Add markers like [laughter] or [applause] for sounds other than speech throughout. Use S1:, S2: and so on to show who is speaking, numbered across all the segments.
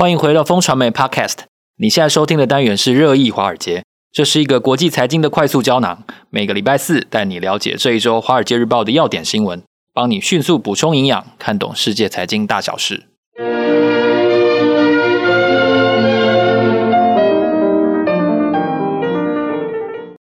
S1: 欢迎回到风传媒 Podcast。你现在收听的单元是热议华尔街，这是一个国际财经的快速胶囊。每个礼拜四带你了解这一周《华尔街日报》的要点新闻，帮你迅速补充营养，看懂世界财经大小事。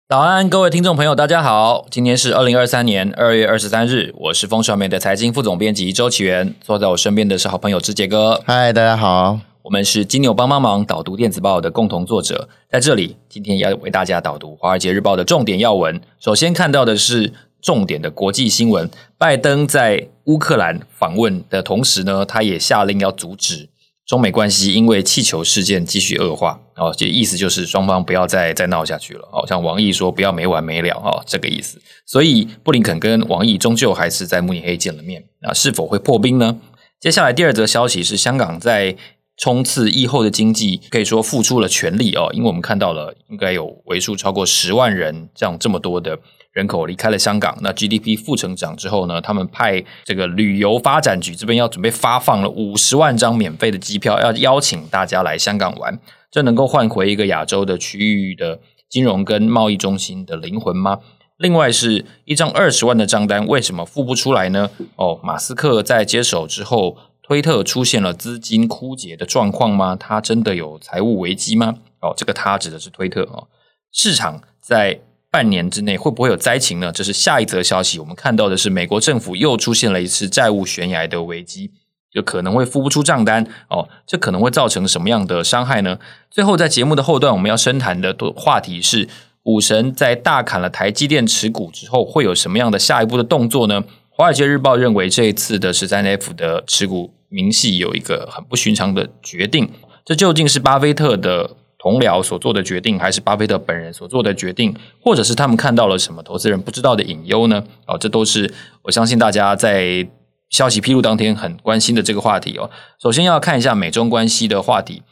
S1: 早安，各位听众朋友，大家好。今天是二零二三年二月二十三日，我是风传媒的财经副总编辑周启源，坐在我身边的是好朋友之杰哥。
S2: 嗨，大家好。
S1: 我们是金牛帮帮忙导读电子报的共同作者，在这里今天要为大家导读《华尔街日报》的重点要闻。首先看到的是重点的国际新闻：拜登在乌克兰访问的同时呢，他也下令要阻止中美关系因为气球事件继续恶化。哦，这意思就是双方不要再再闹下去了。哦，像王毅说不要没完没了。哦，这个意思。所以布林肯跟王毅终究还是在慕尼黑见了面。啊，是否会破冰呢？接下来第二则消息是香港在。冲刺疫后的经济，可以说付出了全力哦，因为我们看到了应该有为数超过十万人这样这么多的人口离开了香港。那 GDP 负成长之后呢，他们派这个旅游发展局这边要准备发放了五十万张免费的机票，要邀请大家来香港玩。这能够换回一个亚洲的区域的金融跟贸易中心的灵魂吗？另外是一张二十万的账单，为什么付不出来呢？哦，马斯克在接手之后。推特出现了资金枯竭的状况吗？他真的有财务危机吗？哦，这个他指的是推特哦。市场在半年之内会不会有灾情呢？这是下一则消息。我们看到的是美国政府又出现了一次债务悬崖的危机，就可能会付不出账单哦。这可能会造成什么样的伤害呢？最后，在节目的后段，我们要深谈的话题是：股神在大砍了台积电持股之后，会有什么样的下一步的动作呢？《华尔街日报》认为，这一次的十三 F 的持股明细有一个很不寻常的决定。这究竟是巴菲特的同僚所做的决定，还是巴菲特本人所做的决定，或者是他们看到了什么投资人不知道的隐忧呢？哦，这都是我相信大家在消息披露当天很关心的这个话题哦。首先要看一下美中关系的话题，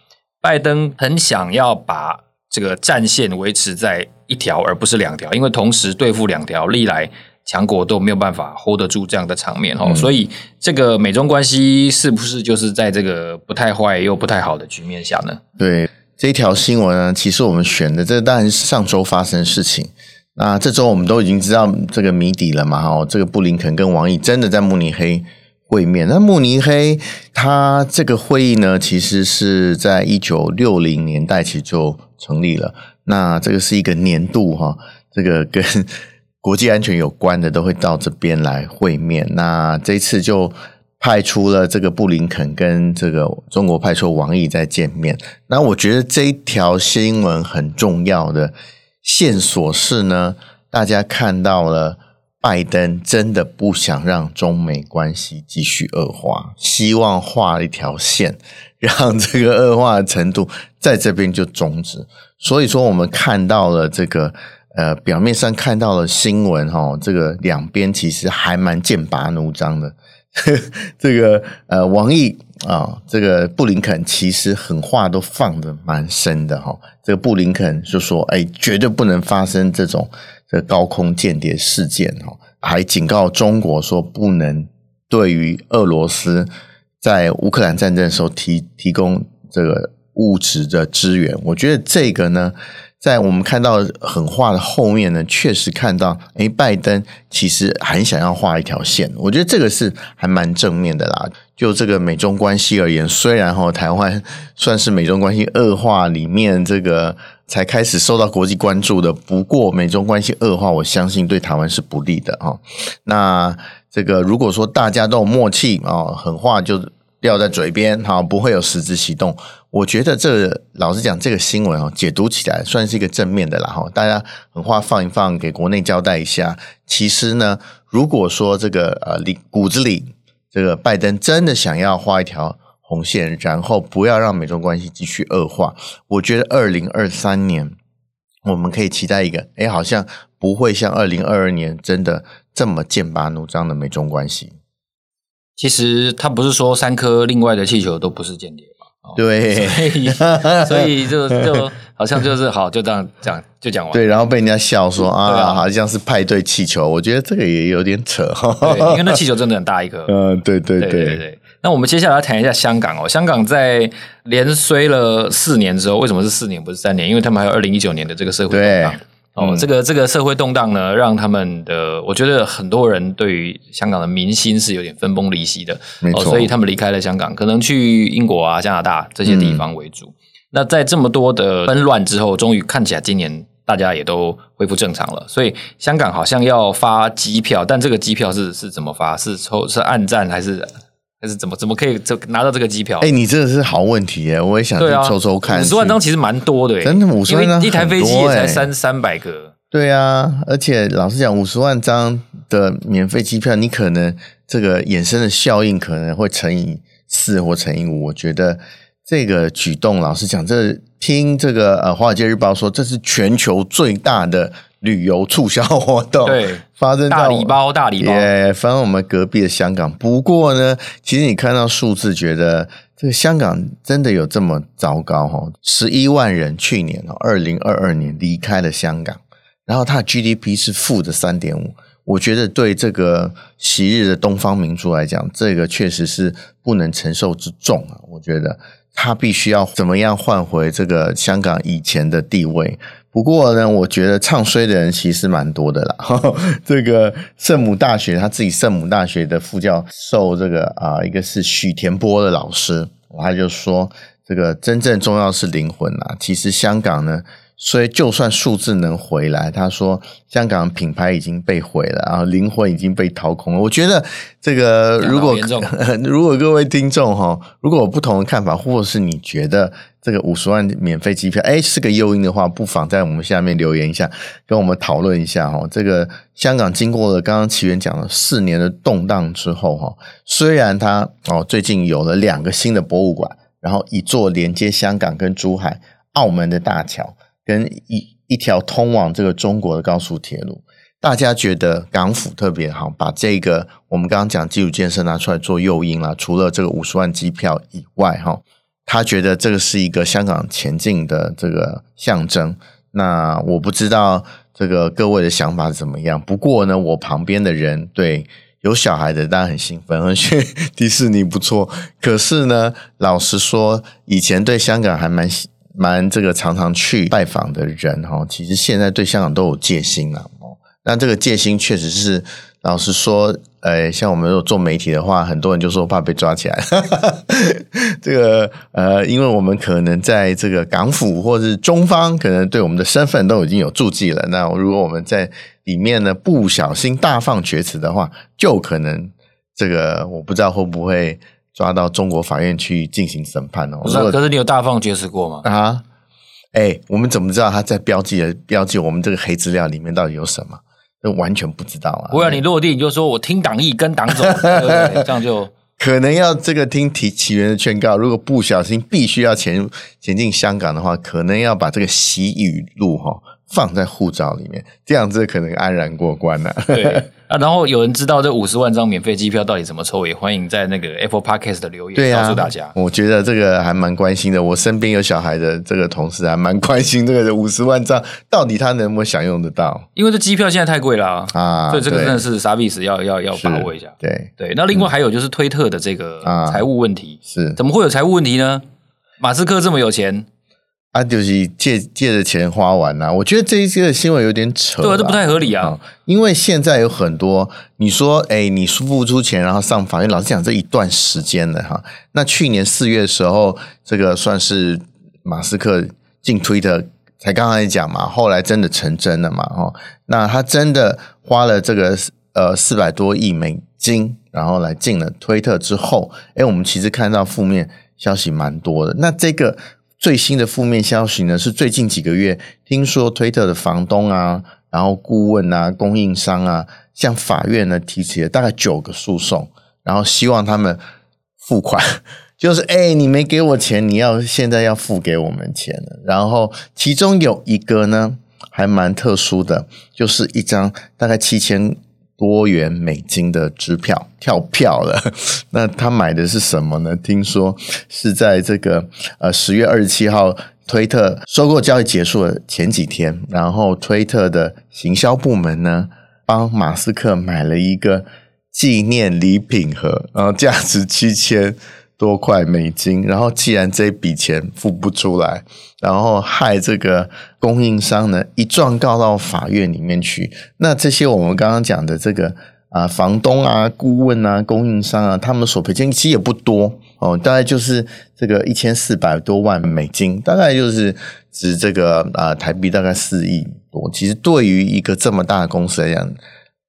S1: 拜登很想要把这个战线维持在一条，而不是两条，因为同时对付两条，历来。强国都没有办法 hold 得住这样的场面哦，嗯、所以这个美中关系是不是就是在这个不太坏又不太好的局面下呢？
S2: 对，这一条新闻呢，其实我们选的这当然是上周发生的事情。那这周我们都已经知道这个谜底了嘛？哦，这个布林肯跟王毅真的在慕尼黑会面。那慕尼黑它这个会议呢，其实是在一九六零年代其实就成立了。那这个是一个年度哈，这个跟。国际安全有关的都会到这边来会面。那这次就派出了这个布林肯跟这个中国派出王毅在见面。那我觉得这一条新闻很重要的线索是呢，大家看到了拜登真的不想让中美关系继续恶化，希望画一条线，[laughs] 让这个恶化的程度在这边就终止。所以说，我们看到了这个。呃，表面上看到了新闻哈，这个两边其实还蛮剑拔弩张的。[laughs] 这个呃，王毅啊，这个布林肯其实狠话都放得蛮深的哈。这个布林肯就说：“哎，绝对不能发生这种这个高空间谍事件哈。”还警告中国说，不能对于俄罗斯在乌克兰战争的时候提提供这个物质的支援。我觉得这个呢。在我们看到狠话的后面呢，确实看到，诶，拜登其实很想要画一条线。我觉得这个是还蛮正面的啦。就这个美中关系而言，虽然哈台湾算是美中关系恶化里面这个才开始受到国际关注的，不过美中关系恶化，我相信对台湾是不利的哈。那这个如果说大家都有默契啊，狠话就。掉在嘴边，哈，不会有实质行动。我觉得这，老实讲，这个新闻哦，解读起来算是一个正面的啦，哈。大家狠话放一放，给国内交代一下。其实呢，如果说这个呃里骨子里，这个拜登真的想要画一条红线，然后不要让美中关系继续恶化，我觉得二零二三年我们可以期待一个，诶，好像不会像二零二二年真的这么剑拔弩张的美中关系。
S1: 其实他不是说三颗另外的气球都不是间谍？哦、
S2: 对，
S1: 所以所以就 [laughs] 就好像就是好就这样讲就讲完。
S2: 对，然后被人家笑说啊，啊，好像是派对气球。我觉得这个也有点扯哈。
S1: 对，因为那气球真的很大一个。
S2: 嗯，[laughs] 对对对对，对，对，对
S1: 那我们接下来要谈一下香港哦。香港在连衰了四年之后，为什么是四年不是三年？因为他们还有二零一九年的这个社会动荡。
S2: 对
S1: 哦，
S2: 嗯、
S1: 这个这个社会动荡呢，让他们的我觉得很多人对于香港的民心是有点分崩离析的。
S2: 没错，
S1: 哦，所以他们离开了香港，可能去英国啊、加拿大这些地方为主。嗯、那在这么多的纷乱之后，终于看起来今年大家也都恢复正常了。所以香港好像要发机票，但这个机票是是怎么发？是抽是按站还是？还是怎么怎么可以这拿到这个机票？
S2: 哎、欸，你这个是好问题耶！我也想去抽抽看。
S1: 五十、啊、万张其实蛮多的耶，
S2: 真的五十万张，
S1: 一台飞机也才三三百个。
S2: 对啊，而且老实讲，五十万张的免费机票，你可能这个衍生的效应可能会乘以四或乘以五。我觉得这个举动，老实讲，这听这个呃《华尔街日报》说，这是全球最大的。旅游促销活动，
S1: 对，
S2: 发生在
S1: 大礼包，大礼包，
S2: 也发生我们隔壁的香港。不过呢，其实你看到数字，觉得这个香港真的有这么糟糕？哈，十一万人去年哦，二零二二年离开了香港，然后它的 GDP 是负的三点五。我觉得对这个昔日的东方明珠来讲，这个确实是不能承受之重啊。我觉得他必须要怎么样换回这个香港以前的地位。不过呢，我觉得唱衰的人其实蛮多的啦。[laughs] 这个圣母大学他自己圣母大学的副教授，这个啊，一个是许田波的老师，他就说，这个真正重要是灵魂啊。其实香港呢。所以，就算数字能回来，他说香港品牌已经被毁了，然后灵魂已经被掏空了。我觉得这个，如果 [laughs] 如果各位听众哈，如果有不同的看法，或者是你觉得这个五十万免费机票，哎，是个诱因的话，不妨在我们下面留言一下，跟我们讨论一下哈。这个香港经过了刚刚奇缘讲了四年的动荡之后哈，虽然它哦最近有了两个新的博物馆，然后一座连接香港跟珠海、澳门的大桥。跟一一条通往这个中国的高速铁路，大家觉得港府特别好，把这个我们刚刚讲基础建设拿出来做诱因啦。除了这个五十万机票以外，哈，他觉得这个是一个香港前进的这个象征。那我不知道这个各位的想法怎么样。不过呢，我旁边的人对有小孩的当然很兴奋，而且迪士尼不错。可是呢，老实说，以前对香港还蛮。蛮这个常常去拜访的人哈，其实现在对香港都有戒心了哦。那这个戒心确实是，老实说，呃，像我们如果做媒体的话，很多人就说怕被抓起来。[laughs] 这个呃，因为我们可能在这个港府或是中方，可能对我们的身份都已经有注记了。那如果我们在里面呢不小心大放厥词的话，就可能这个我不知道会不会。抓到中国法院去进行审判哦。
S1: 是，可是你有大放厥词过吗？
S2: 啊，哎、欸，我们怎么知道他在标记的标记我们这个黑资料里面到底有什么？这完全不知道啊！
S1: 不然你落地你就说我听党意跟党走，[laughs] 对不对？这样就
S2: 可能要这个听提起源的劝告。如果不小心必须要前前进香港的话，可能要把这个习语录哈放在护照里面，这样子可能安然过关了、啊。[laughs]
S1: 对。啊，然后有人知道这五十万张免费机票到底怎么抽，也欢迎在那个 Apple Podcast 的留言对、啊、告诉大家。
S2: 我觉得这个还蛮关心的，我身边有小孩的这个同事还蛮关心这个 [laughs] 五十万张到底他能不能享用得到？
S1: 因为这机票现在太贵了啊，
S2: 啊
S1: 所以这个真的是啥意思？要要要把握一下。
S2: 对
S1: 对，那另外还有就是推特的这个财务问题，
S2: 啊、是
S1: 怎么会有财务问题呢？马斯克这么有钱。
S2: 啊，就是借借着钱花完啦、啊，我觉得这一些新闻有点扯，
S1: 对，这不太合理啊、
S2: 嗯。因为现在有很多，你说，哎，你付不出钱，然后上法院，老实讲，这一段时间了哈。那去年四月的时候，这个算是马斯克进推特，才刚才讲嘛，后来真的成真了嘛，哈。那他真的花了这个呃四百多亿美金，然后来进了推特之后，哎，我们其实看到负面消息蛮多的。那这个。最新的负面消息呢，是最近几个月，听说推特的房东啊，然后顾问啊，供应商啊，向法院呢提起了大概九个诉讼，然后希望他们付款，[laughs] 就是哎、你没给我钱，你要现在要付给我们钱了。然后其中有一个呢，还蛮特殊的，就是一张大概七千。多元美金的支票跳票了，[laughs] 那他买的是什么呢？听说是在这个呃十月二十七号，推特收购交易结束的前几天，然后推特的行销部门呢帮马斯克买了一个纪念礼品盒，然后价值七千多块美金。然后既然这笔钱付不出来，然后害这个供应商呢一状告到法院里面去。那这些我们刚刚讲的这个啊，房东啊、顾问啊、供应商啊，他们所赔金其实也不多哦，大概就是这个一千四百多万美金，大概就是值这个啊台币大概四亿多。其实对于一个这么大的公司来讲，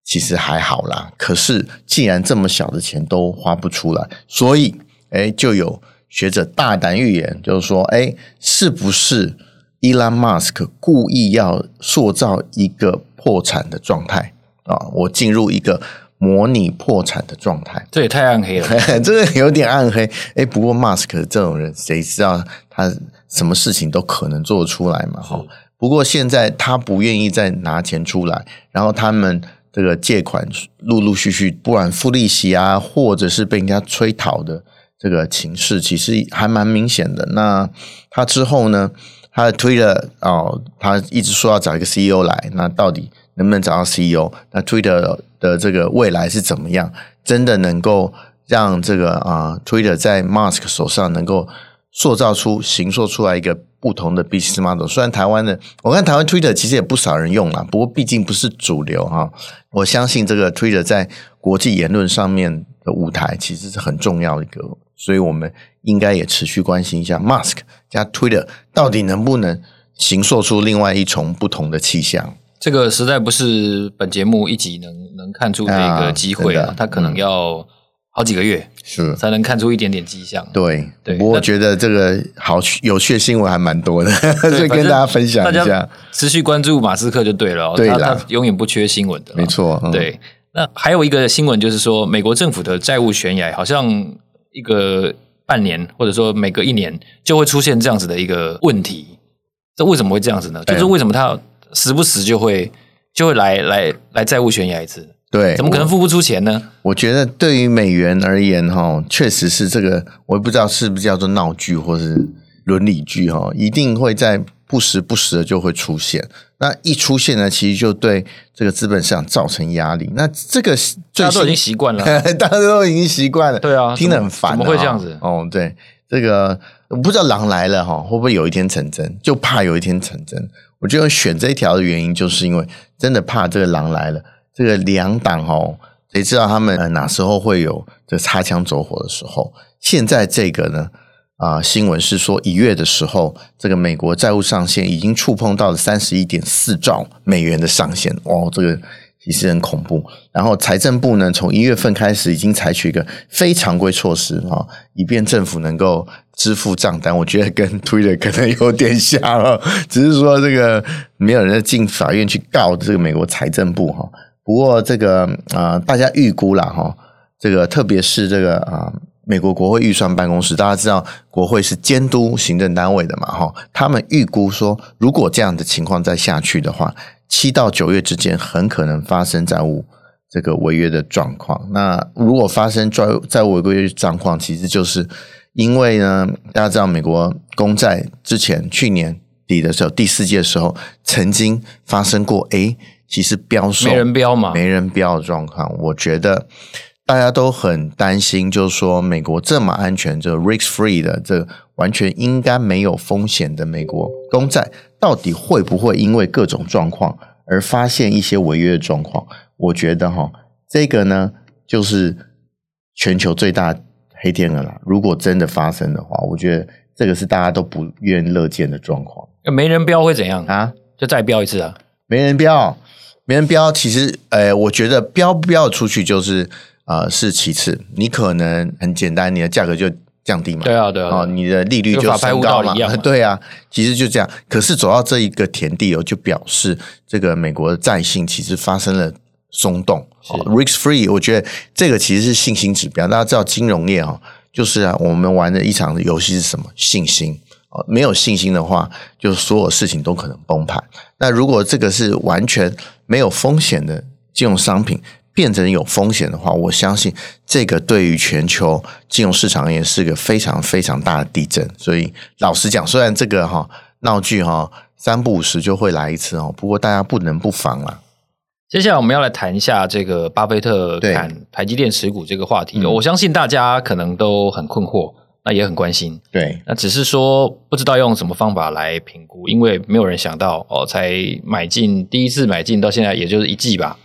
S2: 其实还好啦，可是既然这么小的钱都花不出来，所以哎，就有学者大胆预言，就是说，哎，是不是伊隆马斯克故意要塑造一个破产的状态啊？我进入一个模拟破产的状态，
S1: 这也太暗黑了，[laughs]
S2: 这个有点暗黑。哎，不过马斯克这种人，谁知道他什么事情都可能做得出来嘛？哈。不过现在他不愿意再拿钱出来，然后他们。这个借款陆陆续续，不管付利息啊，或者是被人家催讨的这个情势，其实还蛮明显的。那他之后呢，他推了哦，他一直说要找一个 CEO 来，那到底能不能找到 CEO？那 Twitter 的这个未来是怎么样？真的能够让这个啊 Twitter 在 Mask 手上能够塑造出、形塑出来一个？不同的 business model，虽然台湾的，我看台湾 Twitter 其实也不少人用啦，不过毕竟不是主流哈。我相信这个 Twitter 在国际言论上面的舞台其实是很重要的一个，所以我们应该也持续关心一下 Mask 加 Twitter 到底能不能形塑出另外一重不同的气象。
S1: 这个实在不是本节目一集能能看出的一个机会啊，他可能要。嗯好几个月是才能看出一点点迹象。
S2: 对，对，不过我觉得这个好有趣的新闻还蛮多的，[laughs] 所以跟大家分享一下。
S1: 持续关注马斯克就对了，对他，他永远不缺新闻的。
S2: 没错，嗯、
S1: 对。那还有一个新闻就是说，美国政府的债务悬崖好像一个半年或者说每隔一年就会出现这样子的一个问题。这为什么会这样子呢？就是为什么他时不时就会就会来来来债务悬崖一次？
S2: 对，
S1: 怎么可能付不出钱呢？
S2: 我，我觉得对于美元而言，哈，确实是这个，我也不知道是不是叫做闹剧或是伦理剧，哈，一定会在不时不时的就会出现。那一出现呢，其实就对这个资本市场造成压力。那这个
S1: 大家都已经习惯了，[laughs]
S2: 大家都已经习惯了，
S1: 对啊，
S2: 听得很烦，
S1: 怎么会这样子？
S2: 哦，对，这个我不知道狼来了哈，会不会有一天成真？就怕有一天成真。我觉得选这一条的原因，就是因为真的怕这个狼来了。这个两党哦，谁知道他们哪时候会有这擦枪走火的时候？现在这个呢啊，新闻是说一月的时候，这个美国债务上限已经触碰到了三十一点四兆美元的上限，哇，这个其实很恐怖。然后财政部呢，从一月份开始已经采取一个非常规措施啊，以便政府能够支付账单。我觉得跟 Twitter 可能有点像，只是说这个没有人进法院去告这个美国财政部哈。不过这个啊、大家预估了哈，这个特别是这个啊、美国国会预算办公室，大家知道国会是监督行政单位的嘛哈，他们预估说，如果这样的情况再下去的话，七到九月之间很可能发生债务这个违约的状况。那如果发生债债务违约状况，其实就是因为呢，大家知道美国公债之前去年底的时候，第四季的时候曾经发生过诶其实标售
S1: 没人标嘛，
S2: 没人标的状况，我觉得大家都很担心，就是说美国这么安全，这个 risk free 的，这完全应该没有风险的美国公债，到底会不会因为各种状况而发现一些违约的状况？我觉得哈，这个呢，就是全球最大黑天鹅了。如果真的发生的话，我觉得这个是大家都不愿乐见的状况。
S1: 没人标会怎样
S2: 啊？
S1: 就再标一次啊？
S2: 没人标。没人标，其实，呃，我觉得标不标出去就是，呃，是其次。你可能很简单，你的价格就降低嘛。
S1: 对啊，对啊。
S2: 哦，你的利率就升高嘛。[laughs] 对啊，其实就这样。可是走到这一个田地哦，就表示这个美国的债信其实发生了松动。哦，risk free，我觉得这个其实是信心指标。大家知道金融业哈，就是啊，我们玩的一场游戏是什么？信心。没有信心的话，就所有事情都可能崩盘。那如果这个是完全没有风险的金融商品变成有风险的话，我相信这个对于全球金融市场也是个非常非常大的地震。所以老实讲，虽然这个哈闹剧哈三不五时就会来一次哦，不过大家不能不防啦。
S1: 接下来我们要来谈一下这个巴菲特砍台积电持股这个话题。我相信大家可能都很困惑，那也很关心。
S2: 对，
S1: 那只是说不知道用什么方法来评估，因为没有人想到哦，才买进第一次买进到现在也就是一季吧。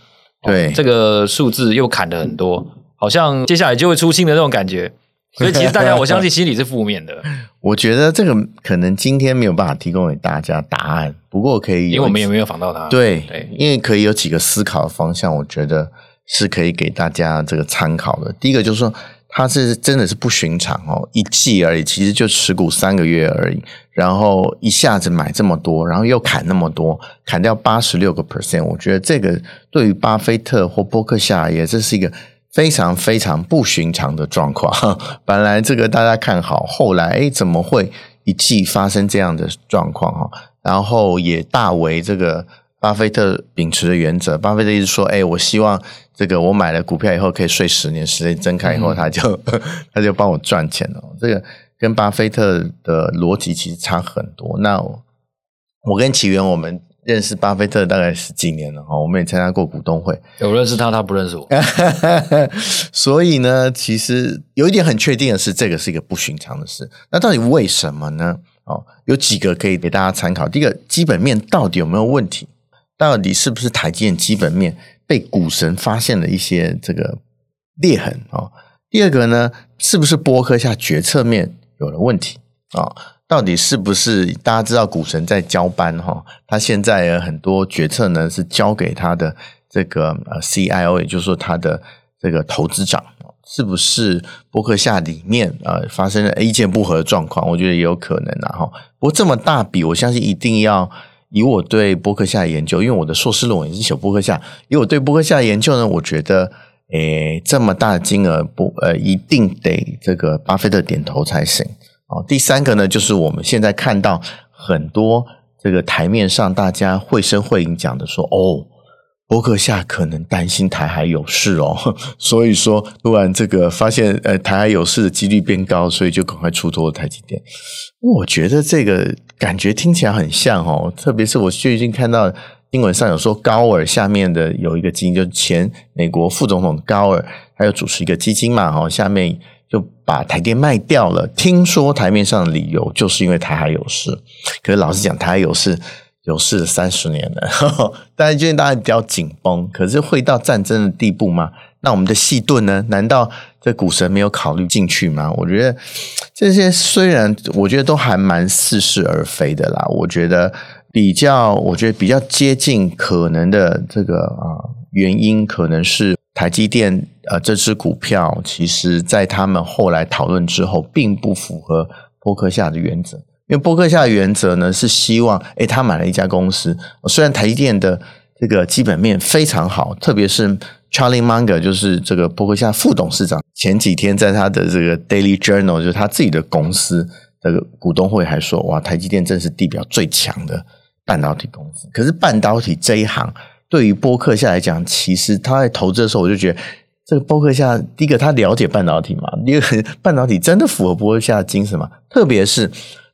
S2: 对，
S1: 哦，这个数字又砍了很多，好像接下来就会出新的那种感觉。所以 [laughs] 其实大家，我相信心里是负面的。[laughs]
S2: 我觉得这个可能今天没有办法提供给大家答案，不过可以，
S1: 因为我们也没有访到他。
S2: 对，对，因为可以有几个思考的方向，我觉得是可以给大家这个参考的。第一个就是说，他是真的是不寻常哦，一季而已，其实就持股三个月而已，然后一下子买这么多，然后又砍那么多，砍掉八十六个 percent，我觉得这个对于巴菲特或波克夏也这是一个。非常非常不寻常的状况，[laughs] 本来这个大家看好，后来诶怎么会一季发生这样的状况哈？然后也大为这个巴菲特秉持的原则，巴菲特一直说，诶我希望这个我买了股票以后可以睡十年，十年睁开以后他就、嗯、[laughs] 他就帮我赚钱了。这个跟巴菲特的逻辑其实差很多。那我，我跟奇源我们。认识巴菲特大概十几年了哈，我们也参加过股东会。
S1: 我认识他，他不认识我。[laughs]
S2: 所以呢，其实有一点很确定的是，这个是一个不寻常的事。那到底为什么呢？哦，有几个可以给大家参考。第一个，基本面到底有没有问题？到底是不是台积电基本面被股神发现了一些这个裂痕？哦，第二个呢，是不是波克夏决策面有了问题？啊、到底是不是大家知道股神在交班哈？他现在很多决策呢是交给他的这个呃 CIO，也就是说他的这个投资长，是不是波克夏里面呃发生了意见不合的状况？我觉得也有可能啊哈。不过这么大笔，我相信一定要以我对波克夏的研究，因为我的硕士论文也是写波克夏，以我对波克夏的研究呢，我觉得诶这么大金额不呃一定得这个巴菲特点头才行。哦，第三个呢，就是我们现在看到很多这个台面上大家绘声绘影讲的说，哦，波克夏可能担心台海有事哦，[laughs] 所以说突然这个发现呃台海有事的几率变高，所以就赶快出脱台积电。我觉得这个感觉听起来很像哦，特别是我最近看到新闻上有说高尔下面的有一个基金，就是前美国副总统高尔，还有主持一个基金嘛，哦，下面。就把台电卖掉了。听说台面上的理由就是因为台海有事，可是老实讲，台海有事有事三十年了，呵呵，大家最近大家比较紧绷。可是会到战争的地步吗？那我们的细盾呢？难道这股神没有考虑进去吗？我觉得这些虽然我觉得都还蛮似是而非的啦。我觉得比较，我觉得比较接近可能的这个啊原因，可能是。台积电呃，这支股票其实，在他们后来讨论之后，并不符合波克夏的原则。因为波克夏的原则呢，是希望，诶，他买了一家公司，虽然台积电的这个基本面非常好，特别是 Charlie Munger，就是这个波克夏副董事长，前几天在他的这个 Daily Journal，就是他自己的公司这个股东会还说，哇，台积电真是地表最强的半导体公司。可是半导体这一行。对于波克夏来讲，其实他在投资的时候，我就觉得这个波克夏，第一个他了解半导体嘛，第二个 [laughs] 半导体真的符合波克夏的精神嘛？特别是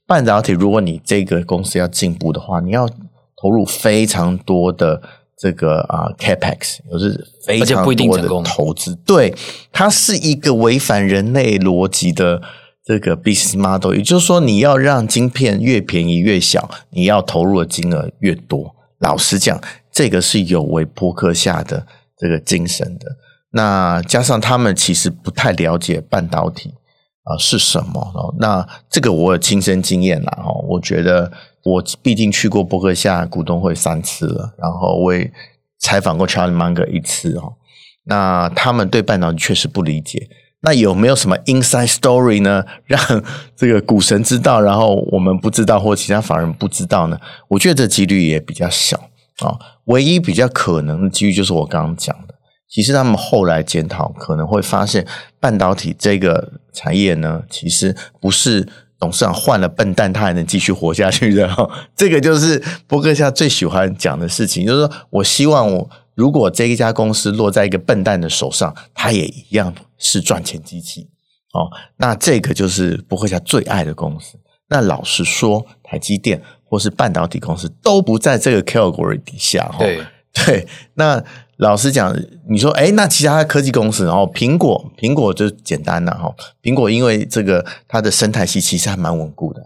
S2: 半导体，如果你这个公司要进步的话，你要投入非常多的这个啊 capex，就是非常多的投资。对，它是一个违反人类逻辑的这个 business model，也就是说，你要让晶片越便宜越小，你要投入的金额越多。老实讲。这个是有违波克下的这个精神的。那加上他们其实不太了解半导体啊是什么哦。那这个我有亲身经验啦哦。我觉得我毕竟去过伯克夏股东会三次了，然后我也采访过 Charlie Munger 一次哦。那他们对半导体确实不理解。那有没有什么 inside story 呢？让这个股神知道，然后我们不知道，或其他法人不知道呢？我觉得这几率也比较小啊。唯一比较可能的几率就是我刚刚讲的，其实他们后来检讨可能会发现，半导体这个产业呢，其实不是董事长换了笨蛋他还能继续活下去的哈。[laughs] 这个就是波克夏最喜欢讲的事情，就是说我希望我如果这一家公司落在一个笨蛋的手上，他也一样是赚钱机器哦。那这个就是波克夏最爱的公司。那老实说，台积电。或是半导体公司都不在这个 category 底下哈，[laughs] 对，那老实讲，你说，哎，那其他科技公司，然后苹果，苹果就简单了哈。苹果因为这个它的生态系其实还蛮稳固的，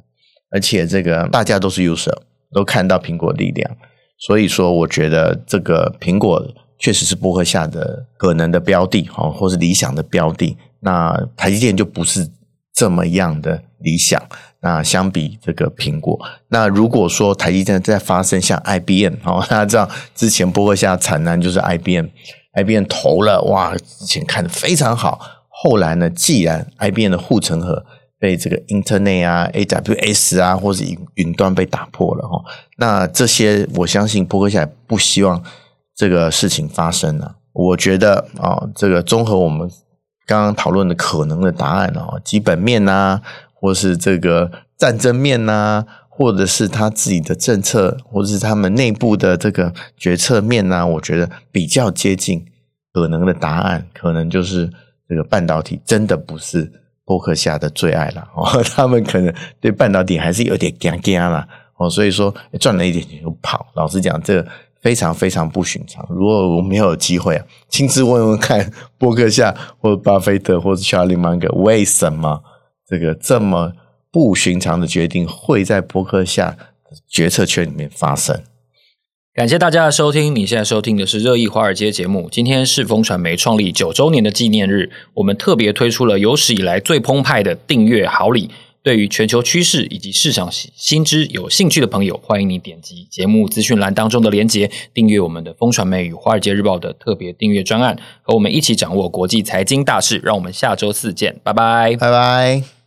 S2: 而且这个大家都是 user，都看到苹果力量，所以说我觉得这个苹果确实是波克下的可能的标的，哈，或是理想的标的。那台积电就不是这么样的理想。那相比这个苹果，那如果说台积电在发生像 IBM 哦，大家知道之前波克夏惨案就是 IBM，IBM 投了哇，之前看得非常好，后来呢，既然 IBM 的护城河被这个 Internet 啊、AWS 啊，或是云云端被打破了哈，那这些我相信波克夏不希望这个事情发生了。我觉得啊，这个综合我们刚刚讨论的可能的答案哦，基本面啊。或是这个战争面呐、或者是他自己的政策，或者是他们内部的这个决策面呐、我觉得比较接近可能的答案，可能就是这个半导体真的不是波克夏的最爱了哦，[laughs] 他们可能对半导体还是有点惊惊了哦，所以说赚了一点钱就跑。老实讲，这个非常非常不寻常。如果我没有机会啊，亲自问问看波克夏或者巴菲特或者查理芒格为什么？这个这么不寻常的决定会在博客下决策圈里面发生。
S1: 感谢大家的收听，你现在收听的是热议华尔街节目。今天是风传媒创立九周年的纪念日，我们特别推出了有史以来最澎湃的订阅好礼。对于全球趋势以及市场新知有兴趣的朋友，欢迎你点击节目资讯栏当中的链接，订阅我们的风传媒与华尔街日报的特别订阅专案，和我们一起掌握国际财经大事。让我们下周四见，拜拜，
S2: 拜拜。